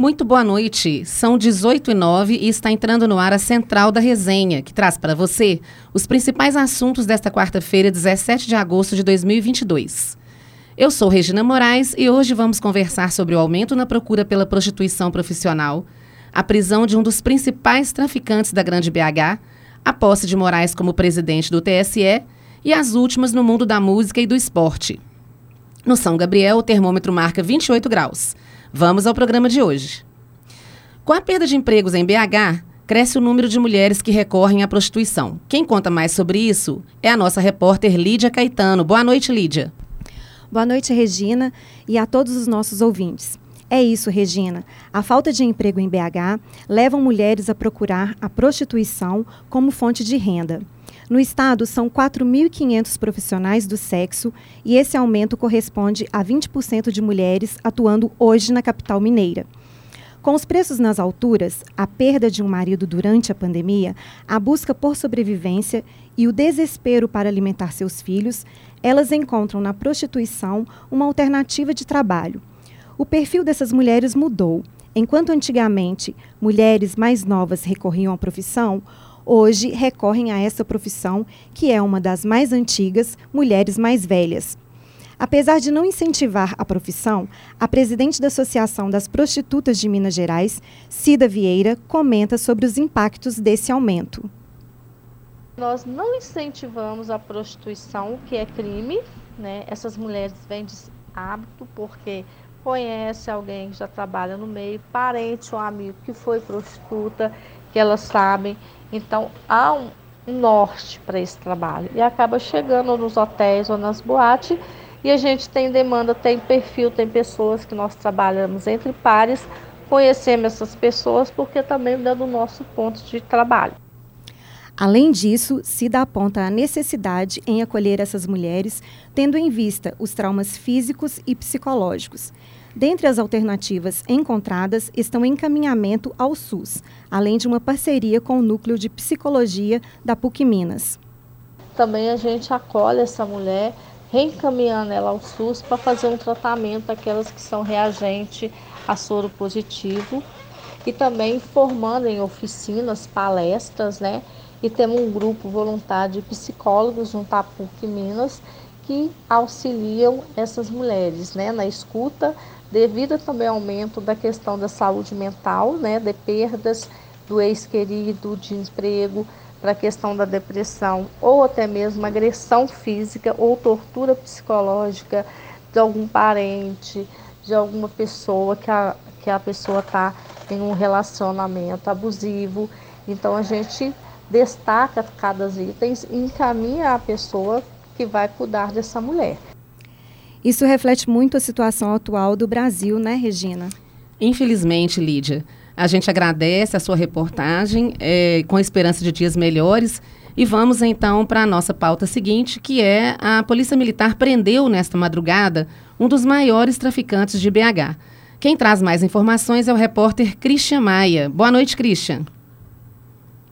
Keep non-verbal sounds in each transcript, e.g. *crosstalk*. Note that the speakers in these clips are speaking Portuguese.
Muito boa noite. São 18 e 9 e está entrando no ar a Central da Resenha, que traz para você os principais assuntos desta quarta-feira, 17 de agosto de 2022. Eu sou Regina Moraes e hoje vamos conversar sobre o aumento na procura pela prostituição profissional, a prisão de um dos principais traficantes da Grande BH, a posse de Moraes como presidente do TSE e as últimas no mundo da música e do esporte. No São Gabriel, o termômetro marca 28 graus. Vamos ao programa de hoje. Com a perda de empregos em BH, cresce o número de mulheres que recorrem à prostituição. Quem conta mais sobre isso é a nossa repórter Lídia Caetano. Boa noite, Lídia. Boa noite, Regina, e a todos os nossos ouvintes. É isso, Regina. A falta de emprego em BH leva mulheres a procurar a prostituição como fonte de renda. No estado, são 4.500 profissionais do sexo e esse aumento corresponde a 20% de mulheres atuando hoje na capital mineira. Com os preços nas alturas, a perda de um marido durante a pandemia, a busca por sobrevivência e o desespero para alimentar seus filhos, elas encontram na prostituição uma alternativa de trabalho. O perfil dessas mulheres mudou. Enquanto antigamente mulheres mais novas recorriam à profissão, hoje recorrem a essa profissão, que é uma das mais antigas, mulheres mais velhas. Apesar de não incentivar a profissão, a presidente da Associação das Prostitutas de Minas Gerais, Cida Vieira, comenta sobre os impactos desse aumento. Nós não incentivamos a prostituição, que é crime, né? Essas mulheres vêm de hábito porque conhece alguém que já trabalha no meio, parente ou amigo que foi prostituta, que elas sabem então há um norte para esse trabalho e acaba chegando nos hotéis ou nas boates e a gente tem demanda, tem perfil, tem pessoas que nós trabalhamos entre pares, conhecemos essas pessoas porque também dando o nosso ponto de trabalho. Além disso, dá aponta a necessidade em acolher essas mulheres, tendo em vista os traumas físicos e psicológicos. Dentre as alternativas encontradas estão encaminhamento ao SUS, além de uma parceria com o Núcleo de Psicologia da PUC Minas. Também a gente acolhe essa mulher, reencaminhando ela ao SUS para fazer um tratamento aquelas que são reagente a soro positivo e também formando em oficinas, palestras, né? E temos um grupo voluntário de psicólogos junto à PUC Minas que auxiliam essas mulheres, né, na escuta devido também ao aumento da questão da saúde mental, né, de perdas do ex-querido, de emprego, para a questão da depressão, ou até mesmo agressão física ou tortura psicológica de algum parente, de alguma pessoa que a, que a pessoa está em um relacionamento abusivo. Então a gente destaca cada item e encaminha a pessoa que vai cuidar dessa mulher. Isso reflete muito a situação atual do Brasil, né, Regina? Infelizmente, Lídia. A gente agradece a sua reportagem, é, com a esperança de dias melhores. E vamos então para a nossa pauta seguinte, que é a Polícia Militar prendeu nesta madrugada um dos maiores traficantes de BH. Quem traz mais informações é o repórter Christian Maia. Boa noite, Christian.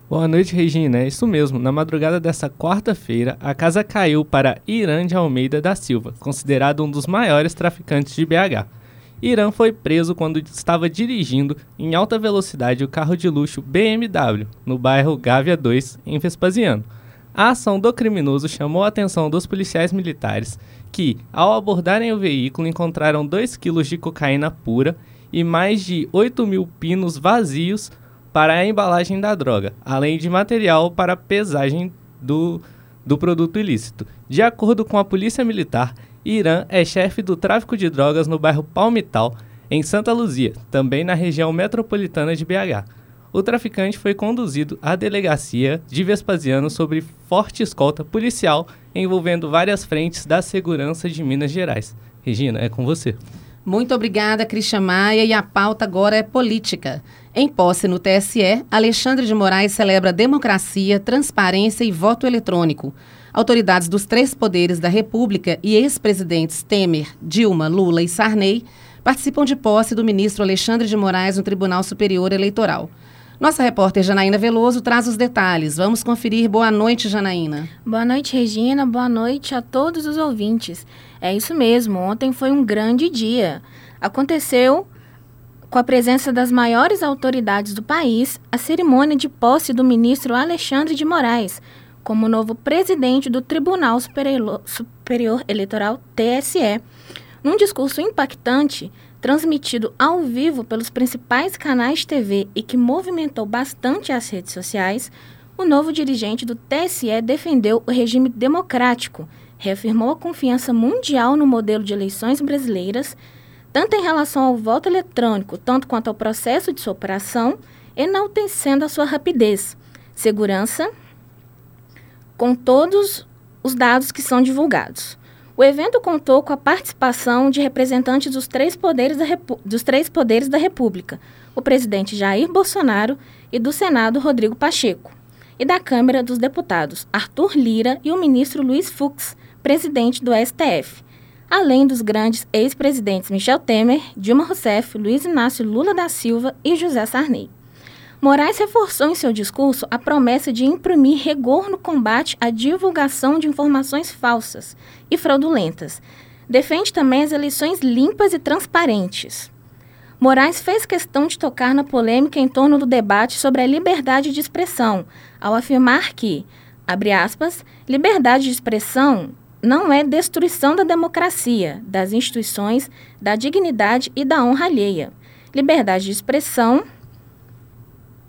Boa noite, Regina. É isso mesmo. Na madrugada dessa quarta-feira, a casa caiu para Irã de Almeida da Silva, considerado um dos maiores traficantes de BH. Irã foi preso quando estava dirigindo em alta velocidade o carro de luxo BMW no bairro Gávea 2, em Vespasiano. A ação do criminoso chamou a atenção dos policiais militares, que, ao abordarem o veículo, encontraram 2 quilos de cocaína pura e mais de 8 mil pinos vazios para a embalagem da droga, além de material para pesagem do, do produto ilícito. De acordo com a Polícia Militar, Irã é chefe do tráfico de drogas no bairro Palmital, em Santa Luzia, também na região metropolitana de BH. O traficante foi conduzido à delegacia de Vespasiano sobre forte escolta policial envolvendo várias frentes da segurança de Minas Gerais. Regina, é com você. Muito obrigada, Cristian Maia. E a pauta agora é política. Em posse no TSE, Alexandre de Moraes celebra democracia, transparência e voto eletrônico. Autoridades dos três poderes da República e ex-presidentes Temer, Dilma, Lula e Sarney participam de posse do ministro Alexandre de Moraes no Tribunal Superior Eleitoral. Nossa repórter Janaína Veloso traz os detalhes. Vamos conferir. Boa noite, Janaína. Boa noite, Regina. Boa noite a todos os ouvintes. É isso mesmo, ontem foi um grande dia. Aconteceu com a presença das maiores autoridades do país, a cerimônia de posse do ministro Alexandre de Moraes como novo presidente do Tribunal Superior, Eleitoral TSE. Num discurso impactante, transmitido ao vivo pelos principais canais de TV e que movimentou bastante as redes sociais, o novo dirigente do TSE defendeu o regime democrático, reafirmou a confiança mundial no modelo de eleições brasileiras, tanto em relação ao voto eletrônico, tanto quanto ao processo de sua operação, enaltecendo a sua rapidez, segurança com todos os dados que são divulgados. O evento contou com a participação de representantes dos três poderes da, dos três poderes da República, o presidente Jair Bolsonaro e do Senado Rodrigo Pacheco, e da Câmara dos Deputados Arthur Lira e o ministro Luiz Fux, presidente do STF, além dos grandes ex-presidentes Michel Temer, Dilma Rousseff, Luiz Inácio Lula da Silva e José Sarney. Moraes reforçou em seu discurso a promessa de imprimir rigor no combate à divulgação de informações falsas e fraudulentas. Defende também as eleições limpas e transparentes. Moraes fez questão de tocar na polêmica em torno do debate sobre a liberdade de expressão, ao afirmar que, abre aspas, liberdade de expressão não é destruição da democracia, das instituições, da dignidade e da honra alheia. Liberdade de expressão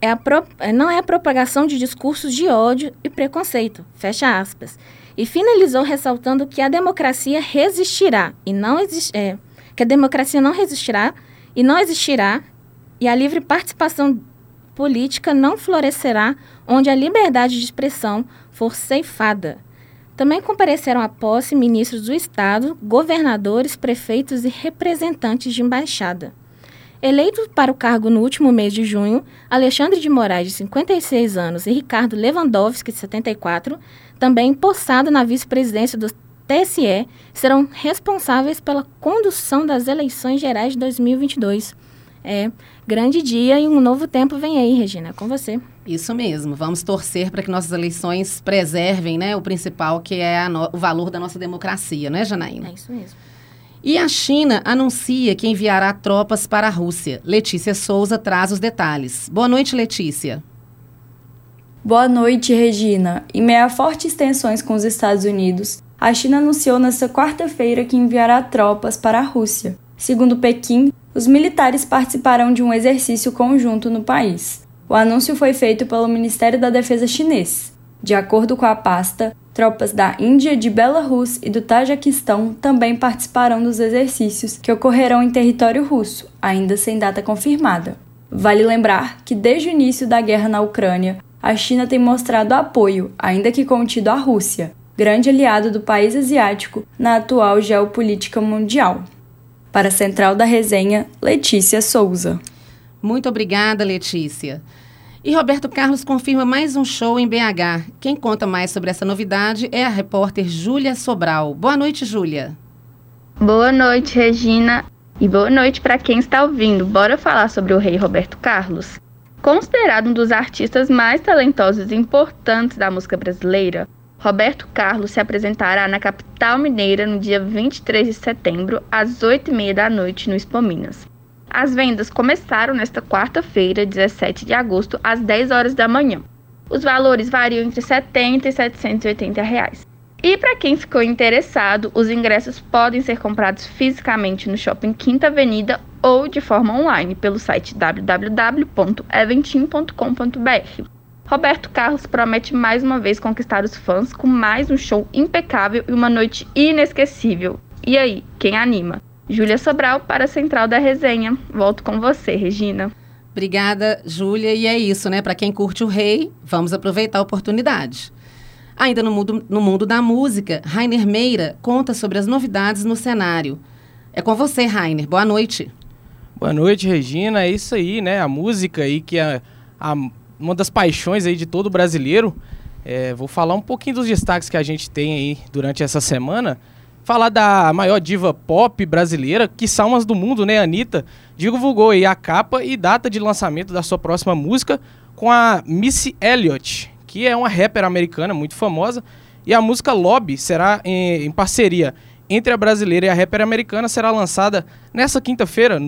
é pro, é, não é a propagação de discursos de ódio e preconceito, fecha aspas. E finalizou ressaltando que a democracia resistirá e não é, que a democracia não resistirá e não existirá e a livre participação política não florescerá onde a liberdade de expressão for ceifada. Também compareceram à posse ministros do Estado, governadores, prefeitos e representantes de embaixada. Eleitos para o cargo no último mês de junho, Alexandre de Moraes, de 56 anos, e Ricardo Lewandowski, de 74, também possado na vice-presidência do TSE, serão responsáveis pela condução das eleições gerais de 2022. É, grande dia e um novo tempo vem aí, Regina, com você. Isso mesmo. Vamos torcer para que nossas eleições preservem né, o principal, que é no, o valor da nossa democracia, né, Janaína? É isso mesmo. E a China anuncia que enviará tropas para a Rússia. Letícia Souza traz os detalhes. Boa noite, Letícia. Boa noite, Regina. Em meio a fortes tensões com os Estados Unidos, a China anunciou nesta quarta-feira que enviará tropas para a Rússia. Segundo Pequim, os militares participarão de um exercício conjunto no país. O anúncio foi feito pelo Ministério da Defesa chinês. De acordo com a pasta, tropas da Índia, de Belarus e do Tajiquistão também participarão dos exercícios que ocorrerão em território russo, ainda sem data confirmada. Vale lembrar que desde o início da guerra na Ucrânia, a China tem mostrado apoio, ainda que contido à Rússia, grande aliado do país asiático na atual geopolítica mundial. Para a Central da Resenha, Letícia Souza. Muito obrigada, Letícia. E Roberto Carlos confirma mais um show em BH. Quem conta mais sobre essa novidade é a repórter Júlia Sobral. Boa noite, Júlia. Boa noite, Regina. E boa noite para quem está ouvindo. Bora falar sobre o rei Roberto Carlos? Considerado um dos artistas mais talentosos e importantes da música brasileira, Roberto Carlos se apresentará na capital mineira no dia 23 de setembro, às 8h30 da noite, no Expo Minas. As vendas começaram nesta quarta-feira, 17 de agosto, às 10 horas da manhã. Os valores variam entre 70 e 780 reais. E para quem ficou interessado, os ingressos podem ser comprados fisicamente no Shopping Quinta Avenida ou de forma online pelo site www.eventim.com.br. Roberto Carlos promete mais uma vez conquistar os fãs com mais um show impecável e uma noite inesquecível. E aí, quem anima? Júlia Sobral para a Central da Resenha. Volto com você, Regina. Obrigada, Júlia. E é isso, né? Para quem curte o rei, vamos aproveitar a oportunidade. Ainda no mundo, no mundo da música, Rainer Meira conta sobre as novidades no cenário. É com você, Rainer. Boa noite. Boa noite, Regina. É isso aí, né? A música aí que é a, uma das paixões aí de todo brasileiro. É, vou falar um pouquinho dos destaques que a gente tem aí durante essa semana falar da maior diva pop brasileira, que umas do mundo, né, Anitta, divulgou aí a capa e data de lançamento da sua próxima música com a Missy Elliott, que é uma rapper americana muito famosa, e a música Lobby será em, em parceria entre a brasileira e a rapper americana será lançada nessa quinta-feira,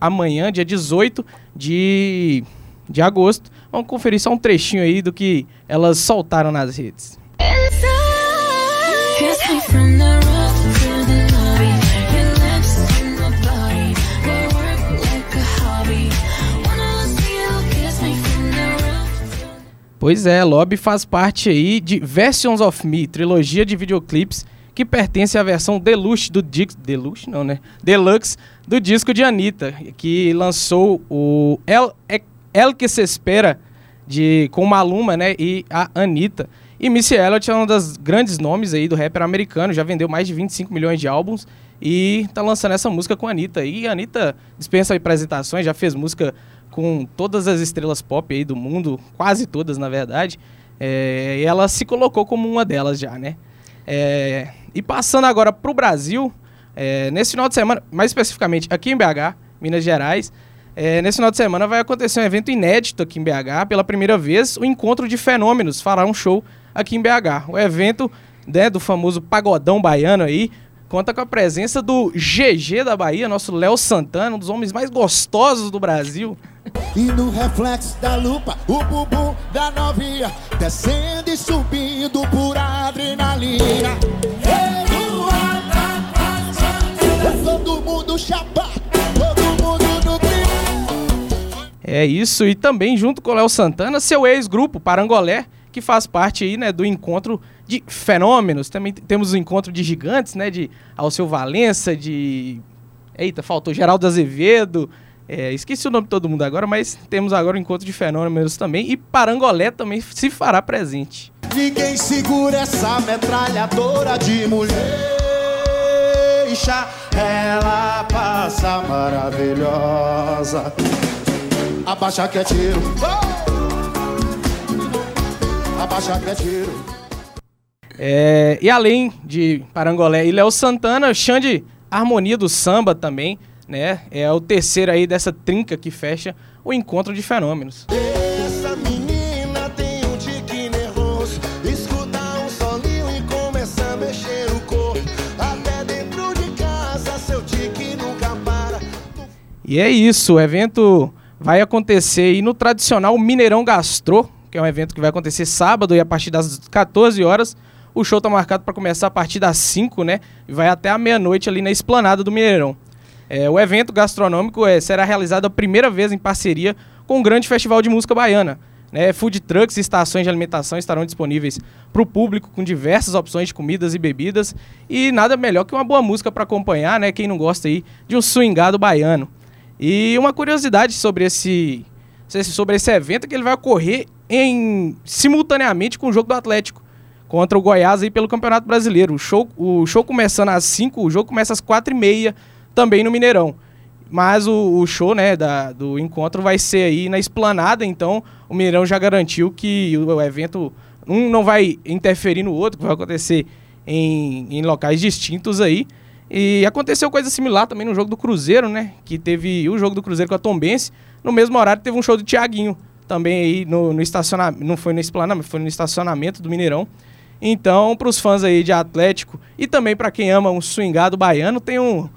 amanhã, dia 18 de, de agosto. Vamos conferir só um trechinho aí do que elas soltaram nas redes. Pois é, Lobby faz parte aí de Versions of Me, trilogia de videoclipes que pertence à versão deluxe do disco. Deluxe não, né? Deluxe do disco de Anitta, que lançou o El, El Que Se Espera de, com Maluma, né? E a Anitta. E Missy Elliott é um dos grandes nomes aí do rapper americano, já vendeu mais de 25 milhões de álbuns e tá lançando essa música com a Anitta. E a Anitta dispensa apresentações, já fez música com todas as estrelas pop aí do mundo, quase todas na verdade. É, ela se colocou como uma delas já, né? É, e passando agora para o Brasil, é, nesse final de semana, mais especificamente aqui em BH, Minas Gerais, é, nesse final de semana vai acontecer um evento inédito aqui em BH. Pela primeira vez, o Encontro de Fenômenos fará um show aqui em BH. O evento né, do famoso Pagodão Baiano aí conta com a presença do GG da Bahia, nosso Léo Santana, um dos homens mais gostosos do Brasil. E no reflexo da lupa, o bumbum da novinha descendo e subindo por adrenalina. Todo mundo chapado, todo mundo no. É isso, e também junto com o Léo Santana, seu ex-grupo Parangolé, que faz parte aí, né, do encontro de fenômenos. Também temos o encontro de gigantes, né, de Alceu Valença, de Eita, faltou Geraldo Azevedo, é, esqueci o nome de todo mundo agora, mas temos agora o encontro de fenômenos também e Parangolé também se fará presente. Ninguém segura essa metralhadora de mulher. Ela passa maravilhosa. Abaixa que é tiro. Abaixa que é tiro. É, e além de Parangolé e Léo Santana, Xande Harmonia do Samba também né? É o terceiro aí dessa trinca que fecha o encontro de fenômenos. Essa menina tem um tique nervoso, escuta um solinho e começa a mexer o corpo. Até dentro de casa seu tique nunca para. E é isso, o evento vai acontecer aí no tradicional Mineirão Gastro, que é um evento que vai acontecer sábado e a partir das 14 horas. O show está marcado para começar a partir das 5, né? E vai até a meia-noite ali na esplanada do Mineirão. É, o evento gastronômico é, será realizado a primeira vez em parceria com o grande festival de música baiana. Né? Food trucks e estações de alimentação estarão disponíveis para o público com diversas opções de comidas e bebidas. E nada melhor que uma boa música para acompanhar, né? Quem não gosta aí de um swingado baiano. E uma curiosidade sobre esse, sobre esse evento é que ele vai ocorrer em, simultaneamente com o jogo do Atlético contra o Goiás aí pelo Campeonato Brasileiro. O show, o show começando às 5, o jogo começa às 4 e meia também no Mineirão. Mas o, o show né, da, do encontro vai ser aí na esplanada, então o Mineirão já garantiu que o, o evento um não vai interferir no outro, que vai acontecer em, em locais distintos aí. E aconteceu coisa similar também no jogo do Cruzeiro, né? Que teve o jogo do Cruzeiro com a Tombense. No mesmo horário teve um show do Tiaguinho, também aí no, no estacionamento. Não foi no esplanamento, foi no estacionamento do Mineirão. Então, para os fãs aí de Atlético e também para quem ama um swingado baiano, tem um,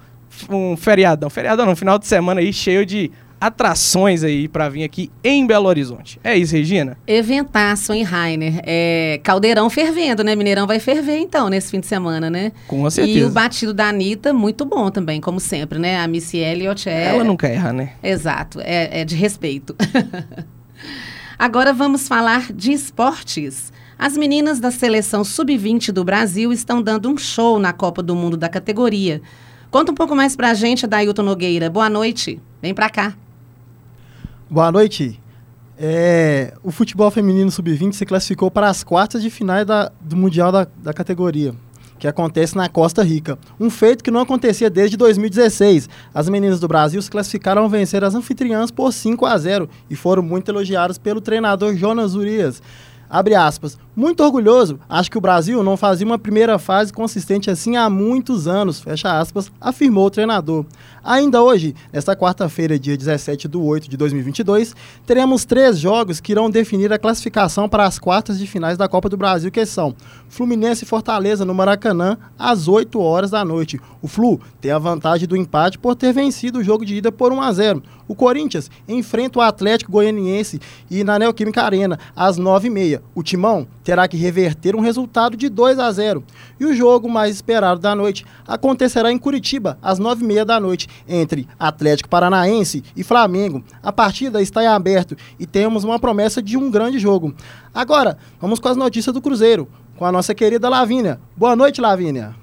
um feriadão, feriadão não, um final de semana aí cheio de atrações aí para vir aqui em Belo Horizonte. É isso, Regina? Eventaço, hein, Rainer? É, caldeirão fervendo, né? Mineirão vai ferver, então, nesse fim de semana, né? Com certeza. E o batido da Anitta, muito bom também, como sempre, né? A Missy Elliott é... Ela nunca erra, né? Exato, é, é de respeito. *laughs* Agora vamos falar de esportes. As meninas da seleção sub-20 do Brasil estão dando um show na Copa do Mundo da categoria. Conta um pouco mais pra gente, Dailton Nogueira. Boa noite. Vem pra cá. Boa noite. É, o futebol feminino sub-20 se classificou para as quartas de finais da, do Mundial da, da categoria, que acontece na Costa Rica. Um feito que não acontecia desde 2016. As meninas do Brasil se classificaram ao vencer as anfitriãs por 5 a 0 e foram muito elogiadas pelo treinador Jonas Urias. Abre aspas. Muito orgulhoso. Acho que o Brasil não fazia uma primeira fase consistente assim há muitos anos. Fecha aspas, afirmou o treinador. Ainda hoje, nesta quarta-feira, dia 17 de 8 de 2022, teremos três jogos que irão definir a classificação para as quartas de finais da Copa do Brasil, que são Fluminense e Fortaleza no Maracanã, às 8 horas da noite. O Flu tem a vantagem do empate por ter vencido o jogo de ida por 1 a 0. O Corinthians enfrenta o Atlético Goianiense e na Neoquímica Arena, às 9h30. O Timão terá que reverter um resultado de 2 a 0. E o jogo mais esperado da noite acontecerá em Curitiba, às 9h30 da noite, entre Atlético Paranaense e Flamengo. A partida está em aberto e temos uma promessa de um grande jogo. Agora, vamos com as notícias do Cruzeiro, com a nossa querida Lavínia. Boa noite, Lavínia.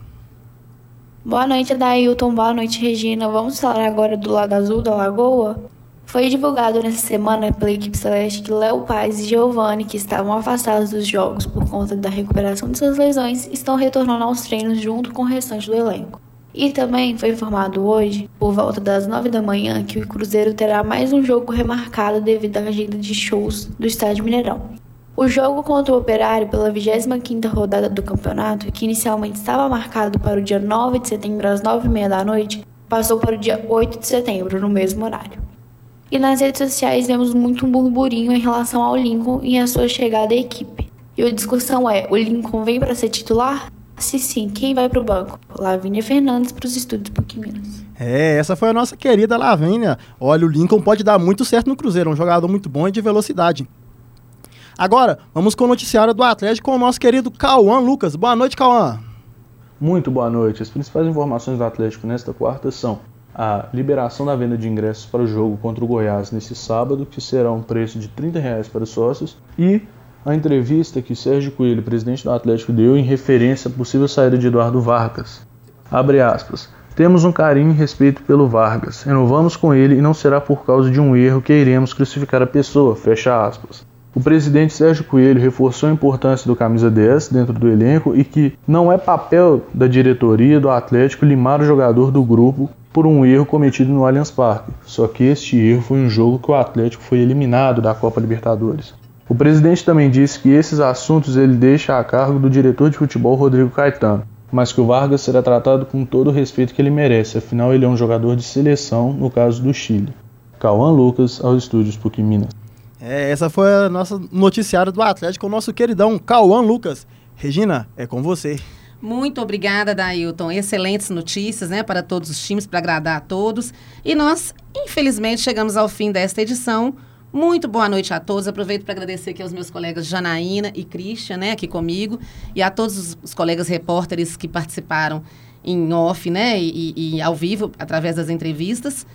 Boa noite, Dailton. Boa noite, Regina. Vamos falar agora do lado azul da Lagoa? Foi divulgado nessa semana pela equipe celeste que Léo Paz e Giovanni, que estavam afastados dos jogos por conta da recuperação de suas lesões, estão retornando aos treinos junto com o restante do elenco. E também foi informado hoje, por volta das 9 da manhã, que o Cruzeiro terá mais um jogo remarcado devido à agenda de shows do Estádio Mineirão. O jogo contra o Operário pela 25ª rodada do campeonato, que inicialmente estava marcado para o dia 9 de setembro às 9h30 da noite, passou para o dia 8 de setembro, no mesmo horário. E nas redes sociais vemos muito um burburinho em relação ao Lincoln e a sua chegada à equipe. E a discussão é: o Lincoln vem para ser titular? Se sim, quem vai para o banco? Lavínia Fernandes para os estúdios PUC Minas. É, essa foi a nossa querida Lavínia. Olha, o Lincoln pode dar muito certo no Cruzeiro, um jogador muito bom e de velocidade. Agora, vamos com o noticiário do Atlético com o nosso querido Cauã Lucas. Boa noite, Cauã. Muito boa noite. As principais informações do Atlético nesta quarta são a liberação da venda de ingressos para o jogo contra o Goiás nesse sábado, que será um preço de 30 reais para os sócios, e a entrevista que Sérgio Coelho, presidente do Atlético, deu em referência à possível saída de Eduardo Vargas. Abre aspas. Temos um carinho e respeito pelo Vargas. Renovamos com ele e não será por causa de um erro que iremos crucificar a pessoa. Fecha aspas. O presidente Sérgio Coelho reforçou a importância do camisa 10 dentro do elenco e que não é papel da diretoria do Atlético limar o jogador do grupo por um erro cometido no Allianz Parque. Só que este erro foi um jogo que o Atlético foi eliminado da Copa Libertadores. O presidente também disse que esses assuntos ele deixa a cargo do diretor de futebol Rodrigo Caetano, mas que o Vargas será tratado com todo o respeito que ele merece, afinal ele é um jogador de seleção no caso do Chile. Cauã Lucas, aos estúdios PUC Minas. É, essa foi a nossa noticiário do Atlético, o nosso queridão Cauã Lucas. Regina, é com você. Muito obrigada, Dailton. Excelentes notícias, né, para todos os times, para agradar a todos. E nós, infelizmente, chegamos ao fim desta edição. Muito boa noite a todos. Aproveito para agradecer aqui aos meus colegas Janaína e Christian, né, aqui comigo, e a todos os, colegas repórteres que participaram em off, né, e, e ao vivo, através das entrevistas.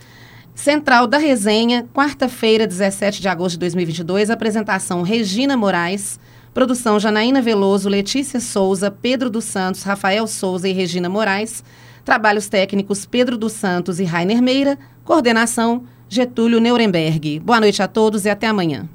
Central da Resenha, quarta-feira, 17 de agosto de 2022, apresentação Regina Moraes, produção Janaína Veloso, Letícia Souza, Pedro dos Santos, Rafael Souza e Regina Moraes, trabalhos técnicos Pedro dos Santos e Rainer Meira, coordenação Getúlio Nuremberg. Boa noite a todos e até amanhã.